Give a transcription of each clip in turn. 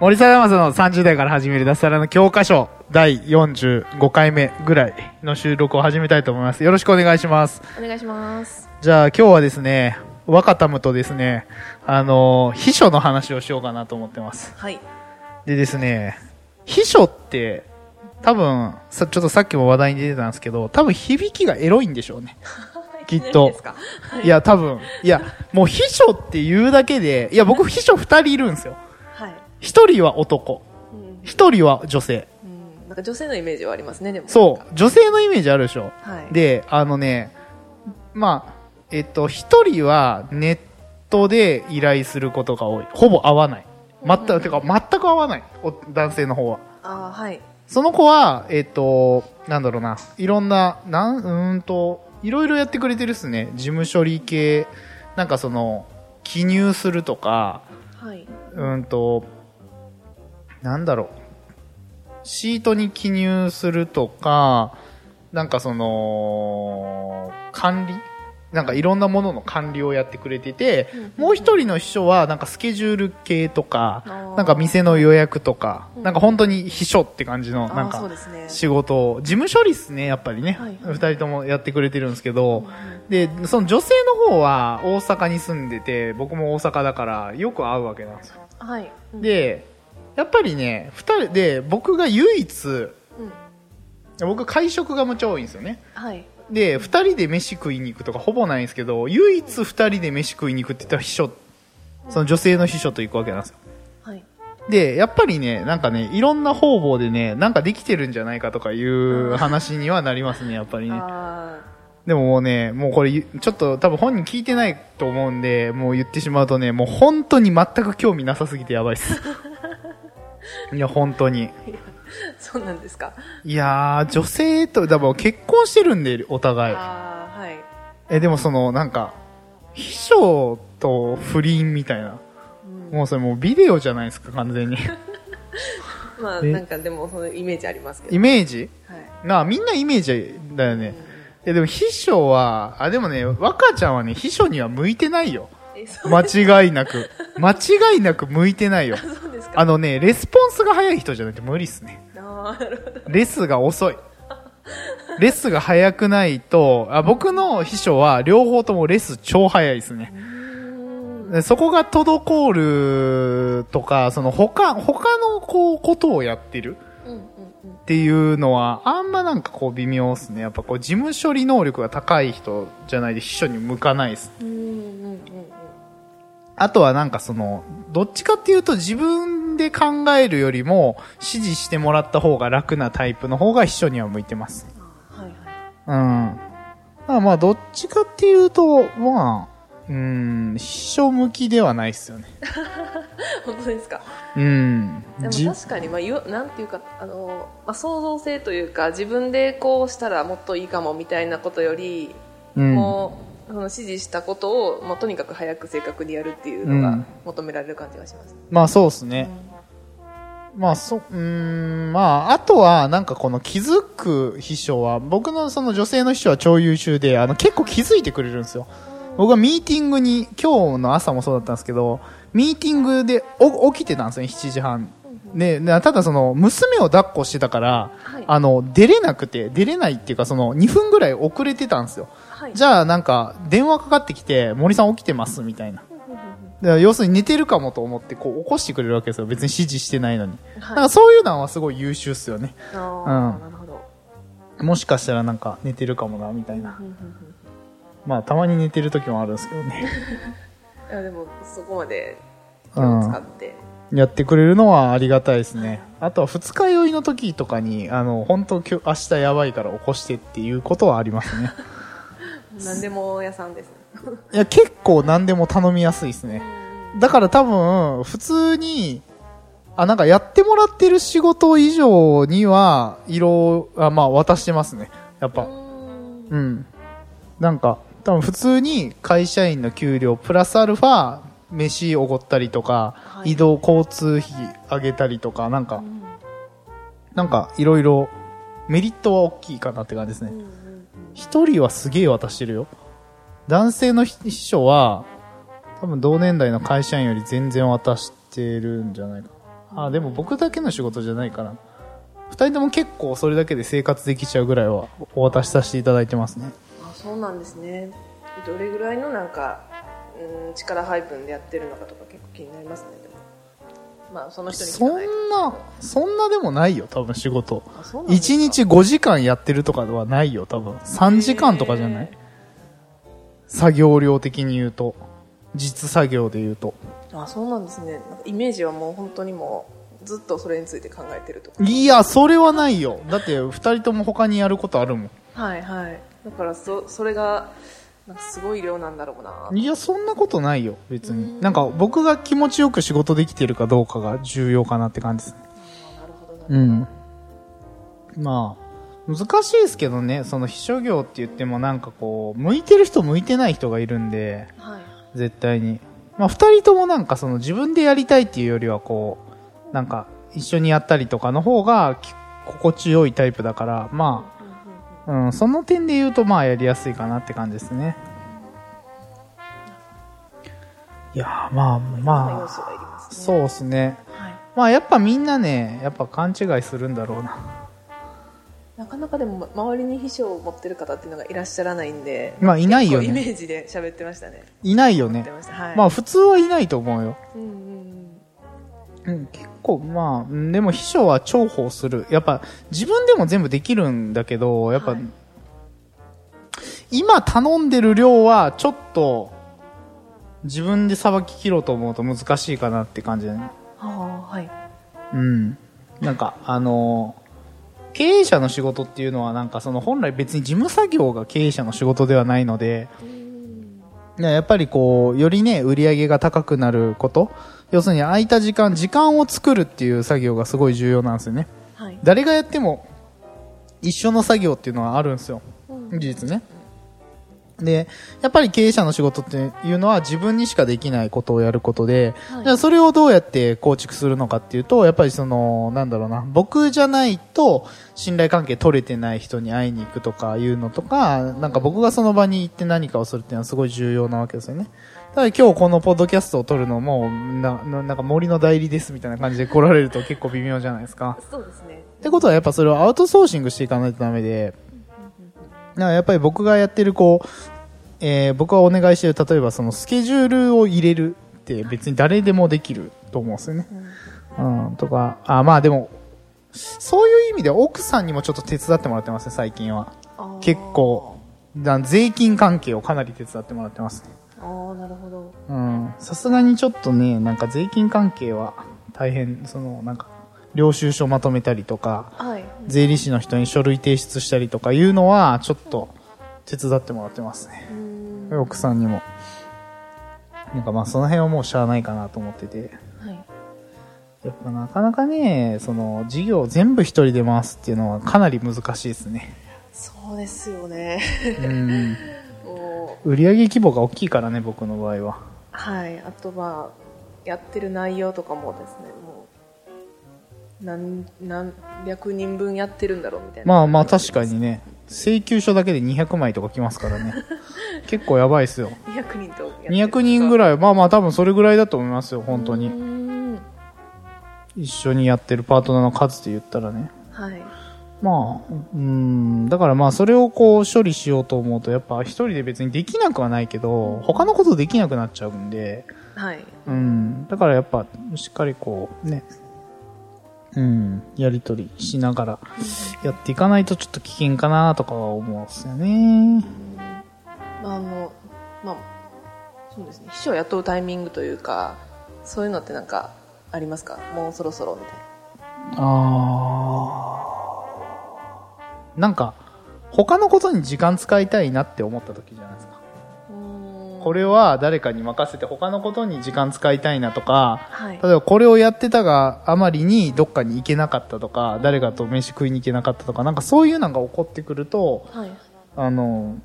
森貞正の30代から始める脱サラの教科書第45回目ぐらいの収録を始めたいと思います。よろしくお願いします。お願いします。じゃあ今日はですね、若田むとですね、あの秘書の話をしようかなと思ってます。はい。でですね、秘書って多分、さちょっとさっきも話題に出てたんですけど、多分響きがエロいんでしょうね。きっとですか？いや、多分。いや、もう秘書って言うだけで、いや、僕秘書二人いるんですよ。はい。一人は男、うん。一人は女性。うん。なんか女性のイメージはありますね、でも。そう、女性のイメージあるでしょ。はい。で、あのね、まあ、えっと、一人はネットで依頼することが多い。ほぼ合わない。全く、てか、全く合わない。お男性の方は。ああ、はい。その子は、えっと、なんだろうな、いろんな、なん、うーんと、いろいろやってくれてるっすね。事務処理系、なんかその、記入するとか、はい。うーんと、なんだろう。シートに記入するとか、なんかその、管理？なんかいろんなものの管理をやってくれてて、もう一人の秘書はなんかスケジュール系とか、なんか店の予約とか、うんなんか本当に秘書って感じの、なんか。仕事を、事務処理っすね、やっぱりね。はい二人ともやってくれてるんですけど、うんで、その女性の方は大阪に住んでて、僕も大阪だからよく会うわけなんですよ。はい。うん、で、やっぱりね、二人で、僕が唯一、うん。僕会食がむっちゃ多いんですよね。はい。で、二人で飯食いに行くとかほぼないんですけど、唯一二人で飯食いに行くって言ったら秘書、その女性の秘書と行くわけなんですよ。はい。で、やっぱりね、なんかね、いろんな方々でね、なんかできてるんじゃないかとかいう話にはなりますね、やっぱりね。あでももうね、もうこれ、ちょっと多分本人聞いてないと思うんで、もう言ってしまうとね、もう本当に全く興味なさすぎてやばいっす。いや、本当に。あ、そうなんですか。いやー、女性と、だから結婚してるんで、お互い。ああ、はい。え、でもその、なんか、秘書と不倫みたいな。うん、もうそれもうビデオじゃないですか、完全に。まあ、え？なんかでも、そのイメージありますけど。イメージ？はい。なあ、みんなイメージだよね。え、でも秘書は、あ、でもね、若ちゃんはね、秘書には向いてないよ。間違いなく。間違いなく向いてないよ。あのね、レスポンスが早い人じゃないと無理っすね。レスが遅い。レスが早くないと、あ僕の秘書は両方ともレス超早いですね。そこが滞るとか、その他、他のこう、ことをやってるっていうのは、あんまなんかこう微妙っすね。やっぱこう、事務処理能力が高い人じゃないと秘書に向かないっす。うん。うん、うん、うん。あとはなんかその、どっちかっていうと自分で考えるよりも指示してもらった方が楽なタイプの方が秘書には向いてます。はい、はい。うん。まあまあどっちかっていうと、まあ、うん、秘書向きではないっすよね。本当ですか？うん。でじも確かに、まあ、よなんていうか、あの、まあ、創造性というか、自分でこうしたらもっといいかもみたいなことより、うん。もう、その指示したことを、もうとにかく早く正確にやるっていうのがうん求められる感じがします。まあそうっすね。まあそ、うーん、まあ、あとは、なんかこの気づく秘書は、僕のその女性の秘書は超優秀で、あの結構気づいてくれるんですよ。僕はミーティングに、今日の朝もそうだったんですけど、ミーティングでお起きてたんですよね、7時半。で、でただその、娘を抱っこしてたから、はいあの、出れなくて、出れないっていうか、その、2分ぐらい遅れてたんですよ。はい。じゃあ、なんか、電話かかってきて、森さん起きてますみたいな。要するに寝てるかもと思って、こう、起こしてくれるわけですよ。別に指示してないのに。はいなんかそういうのはすごい優秀っすよね。うん。もしかしたらなんか寝てるかもな、みたいな。まあ、たまに寝てる時もあるんですけどね。いや、でも、そこまで気をうん使って。やってくれるのはありがたいですね。あとは二日酔いの時とかに、あの、本当今日、明日やばいから起こしてっていうことはありますね。何でも屋さんですね。いや、結構何でも頼みやすいですね。だから多分、普通に、あ、なんかやってもらってる仕事以上には、色、あ、まあ渡してますね。やっぱ。うんうん。なんか、多分普通に会社員の給料プラスアルファ、飯おごったりとか、はい移動交通費上げたりとか、なんか、うんなんかいろいろメリットは大きいかなって感じですねうん。一人はすげえ渡してるよ。男性の秘書は、多分同年代の会社員より全然渡してるんじゃないかな。あ、でも僕だけの仕事じゃないかな。二人とも結構それだけで生活できちゃうぐらいはお渡しさせていただいてますね。あそうなんですねどれぐらいのなんか、うん、力配分でやってるのかとか結構気になりますねまあその人に聞そんかなそんなでもないよ、多分仕事。あそうなんですか？1日5時間やってるとかではないよ、多分。3時間とかじゃない？へ作業量的に言うと。実作業で言うと。あそうなんですねイメージはもう本当にもうずっとそれについて考えてるとかいや、それはないよ。だって2人とも他にやることあるもん。はいはいだからそそれがなんかすごい量なんだろうないや、そんなことないよ、別に。うんなんか僕が気持ちよく仕事できてるかどうかが重要かなって感じですね。なるほどなうん。まあ、難しいですけどね、その秘書業って言ってもなんかこう、向いてる人向いてない人がいるんで、はい絶対に。まあ、二人ともなんかその自分でやりたいっていうよりはこう、なんか一緒にやったりとかの方がき心地よいタイプだから、まあ、うん、その点で言うとまあやりやすいかなって感じですね。いやーまあまあそうですね。はいまあやっぱみんなね、やっぱ勘違いするんだろうな。なかなかでも周りに秘書を持ってる方っていうのがいらっしゃらないんでまあいないよ結構イメね。ージで喋ってましたねいないよねまあ普通はいないと思うよ。うんうん結構まあ、うんでも秘書は重宝する。やっぱ自分でも全部できるんだけど、やっぱ、はい今頼んでる量はちょっと自分でさばき切ろうと思うと難しいかなって感じだね。ああはいうん。なんか、あの経営者の仕事っていうのはなんかその本来別に事務作業が経営者の仕事ではないので、やっぱりこう、よりね、売り上げが高くなること、要するに空いた時間、時間を作るっていう作業がすごい重要なんですよね。はい誰がやっても一緒の作業っていうのはあるんですよ。うん事実ね。で、やっぱり経営者の仕事っていうのは自分にしかできないことをやることで、はいじゃあそれをどうやって構築するのかっていうと、やっぱりその、なんだろうな、僕じゃないと信頼関係取れてない人に会いに行くとかいうのとか、なんか僕がその場に行って何かをするっていうのはすごい重要なわけですよね。ただ今日このポッドキャストを撮るのも、な、ななんか森の代理ですみたいな感じで来られると結構微妙じゃないですか。そうですねってことはやっぱそれをアウトソーシングしていかないとダメで、だからやっぱり僕がやってるこう、えー僕がお願いしてる例えばそのスケジュールを入れるって別に誰でもできると思うんですよね。うん、とか、あ、まあでも、そういう意味では奥さんにもちょっと手伝ってもらってますね、最近は。結構、だ税金関係をかなり手伝ってもらってますね。ああなるほどうん。さすがにちょっとね、なんか税金関係は大変、その、なんか、領収書まとめたりとか、はい税理士の人に書類提出したりとかいうのは、ちょっと手伝ってもらってますね。うん奥さんにも。なんかまあその辺はもうしゃあないかなと思ってて。はいやっぱなかなかね、その事業を全部一人で回すっていうのはかなり難しいですね。そうですよねうん。も売上規模が大きいからね、僕の場合は。うはいあとまあやってる内容とかもですねもう何何百人分やってるんだろうみたいなまあまあ確かにね、請求書だけで200枚とか来ますからね。結構やばいっすよ。200人とやってる200人ぐらい、まあまあ多分それぐらいだと思いますよ、本当うに。ん一緒にやってるパートナーの数で言ったらね。はいまあ、うん、だからまあそれをこう処理しようと思うと、やっぱ一人で別にできなくはないけど、他のことできなくなっちゃうんで、はい。うん、だからやっぱしっかりこうね、うん、やりとりしながらやっていかないとちょっと危険かなとかは思うんですよね。まああのまあそうですね。秘書を雇うタイミングというかそういうのってなんかありますか？もうそろそろみたいな。あーなんか、他のことに時間使いたいなって思った時じゃないですか。これは誰かに任せて他のことに時間使いたいなとか、はい。例えばこれをやってたがあまりにどっかに行けなかったとか、誰かと飯食いに行けなかったとか、なんかそういうのが起こってくると、はい。あの、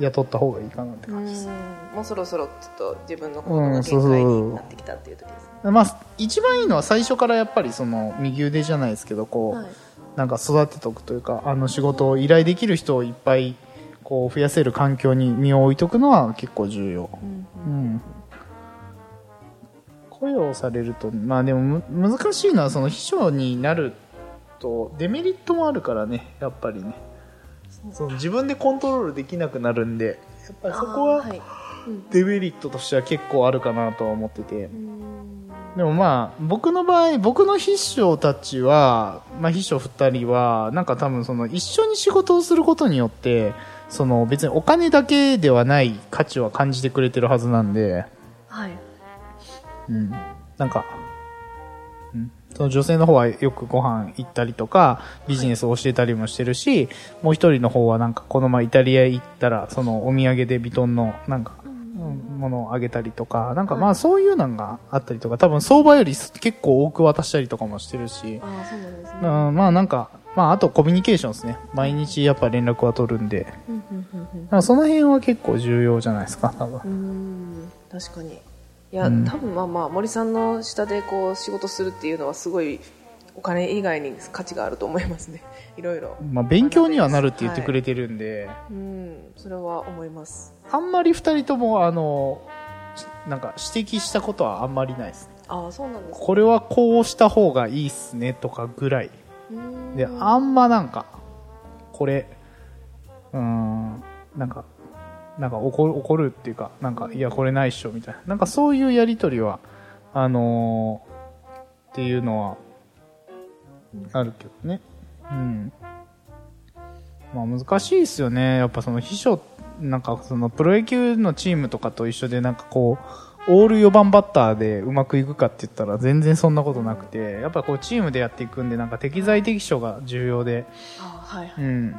雇った方がいいかなってう感じです。ん。もうそろそろちょっと自分の行動うんが限界になってきたっていう時ですね、まあ、一番いいのは最初からやっぱりその右腕じゃないですけど、こう、はいなんか育てておくというか、あの仕事を依頼できる人をいっぱいこう増やせる環境に身を置いとくのは結構重要。うんうん。雇用されると、まあでもむ難しいのはその秘書になるとデメリットもあるからね、やっぱりね。その自分でコントロールできなくなるんで、やっぱりそこはデメリットとしては結構あるかなとは思ってて。うんでもまあ、僕の場合、僕の秘書たちは、まあ秘書二人は、なんか多分その一緒に仕事をすることによって、その別にお金だけではない価値は感じてくれてるはずなんで、はいうん。なんか、うん。その女性の方はよくご飯行ったりとか、ビジネスを教えたりもしてるし、もう一人の方はなんかこの前イタリア行ったら、そのお土産でビトンのなんか、うんものをあげたりとか、なんかまあそういうのがあったりとか、多分相場より結構多く渡したりとかもしてるし、ああそうなんですね。うんまあなんか、まああとコミュニケーションですね。毎日やっぱ連絡は取るんで、その辺は結構重要じゃないですか、多分。うーん確かに。いや、うん。多分まあまあ森さんの下でこう仕事するっていうのはすごいお金以外に価値があると思いますね。いろいろ。まあ勉強にはなるって言ってくれてるんで、うんそれは思います。あんまり二人とも、あの、なんか指摘したことはあんまりないです。ああそうなんですね。これはこうした方がいいっすねとかぐらい。で、あんまなんか、これ、うーん、なんか、なんか怒る、怒るっていうか、なんか、いや、これないっしょ、みたいな。なんかそういうやりとりは、あのーっていうのは、あるけどね。うん。まあ難しいですよね。やっぱその秘書、なんかそのプロ野球のチームとかと一緒でなんかこう、オール4番バッターでうまくいくかって言ったら全然そんなことなくて、やっぱこうチームでやっていくんでなんか適材適所が重要で、ああはいはいうん。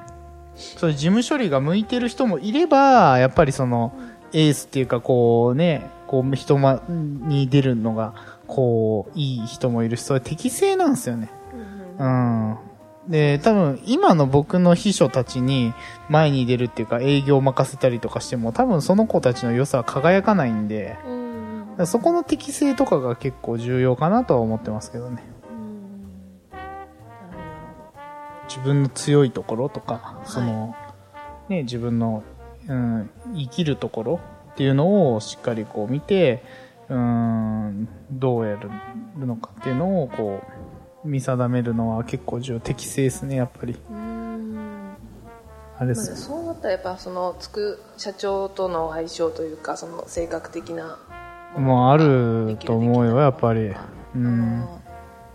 そういう事務処理が向いてる人もいれば、やっぱりその、エースっていうかこうね、こう人間に出るのが、こう、いい人もいるし、それ適正なんですよね。うん。で、多分、今の僕の秘書たちに前に出るっていうか、営業を任せたりとかしても、多分その子たちの良さは輝かないんで、うんそこの適性とかが結構重要かなとは思ってますけどね。うん自分の強いところとか、その、ね、自分の、うん、生きるところっていうのをしっかりこう見て、うん、どうやるのかっていうのをこう、見定めるのは結構重要。適正ですね、やっぱり。ああれです。そうなったらやっぱそのつく社長との相性というかその性格的なもうあると思うよ、やっぱり。ううんん。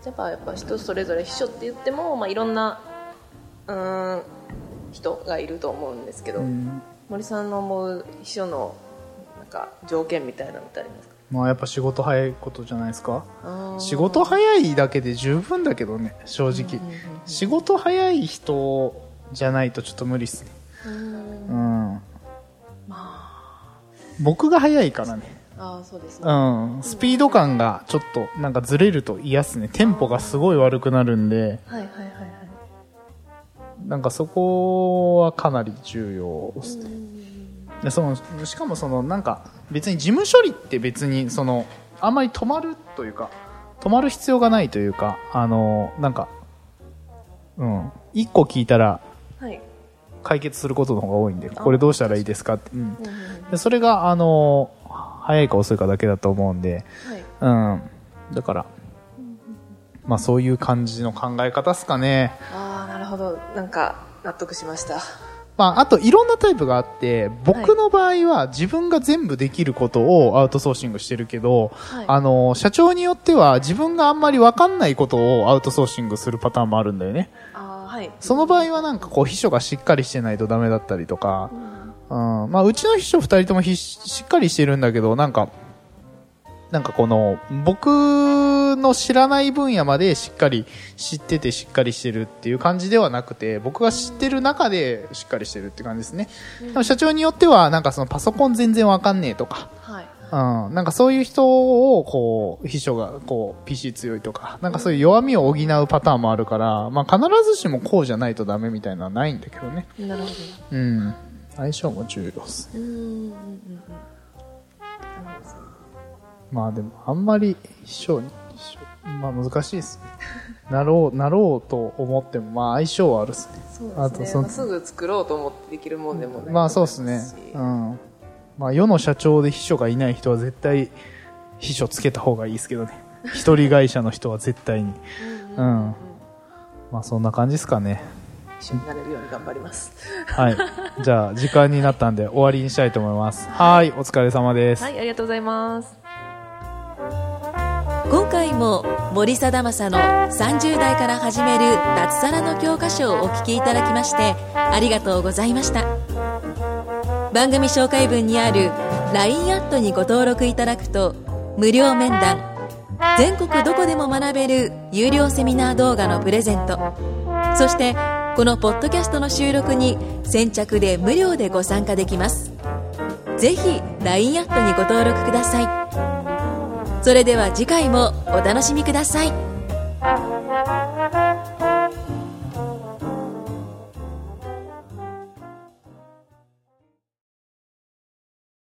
やっぱやっぱ人それぞれ秘書って言っても、まあ、いろんなうーん人がいると思うんですけど、うん森さんの思う秘書のなんか条件みたいなのってありますか？まあやっぱ仕事早いことじゃないですか。仕事早いだけで十分だけどね、正直。うんうん仕事早い人じゃないとちょっと無理っすね。うん。ま僕が早いからね。あそうですね、うん。スピード感がちょっとなんかずれると嫌っすね。テンポがすごい悪くなるんで、はいはいはいはいなんかそこはかなり重要ですね。でそのしかもそのなんか別に事務処理って別にそのあんまり止まるというか止まる必要がないというかあのなんかうん。一個聞いたらはい。解決することの方が多いんでこれどうしたらいいですかって、うん。でそれがあの早いか遅いかだけだと思うんではい。うん。だからまあそういう感じの考え方っすかね。ああなるほど。なんか納得しましたまあ、あといろんなタイプがあって、僕の場合は自分が全部できることをアウトソーシングしてるけど、はい。あの、社長によっては自分があんまりわかんないことをアウトソーシングするパターンもあるんだよね。ああはい。その場合はなんかこう秘書がしっかりしてないとダメだったりとか。う、ん。うん、まあうちの秘書二人ともひしっかりしてるんだけど、なんか、なんかこの、僕の知らない分野までしっかり知っててしっかりしてるっていう感じではなくて、僕が知ってる中でしっかりしてるって感じですね。でも社長によっては、なんかそのパソコン全然わかんねえとか、はいうん、なんかそういう人を、こう、秘書が、こう、PC 強いとか、なんかそういう弱みを補うパターンもあるから、まあ必ずしもこうじゃないとダメみたいなのはないんだけどね。なるほどうん。相性も重要ですね。うんうんうんうんまあでも、あんまり秘書に、秘書まあ難しいですね。なろう、なろうと思っても、まあ相性はあるっすね。そうあとそのですねまあ、すぐ作ろうと思ってできるもんでもないまあそうですね。うん。まあ世の社長で秘書がいない人は絶対秘書つけた方がいいですけどね。一人会社の人は絶対に。うん。まあそんな感じですかね。一緒になれるように頑張ります はい。じゃあ時間になったんで終わりにしたいと思います。はい。お疲れ様です。はいありがとうございます今回も森貞正の30代から始める脱サラの教科書をお聞きいただきましてありがとうございました。番組紹介文にある LINE アットにご登録いただくと無料面談全国どこでも学べる有料セミナー動画のプレゼントそしてこのポッドキャストの収録に先着で無料でご参加できます。ぜひ LINE アットにご登録ください。それでは次回もお楽しみください。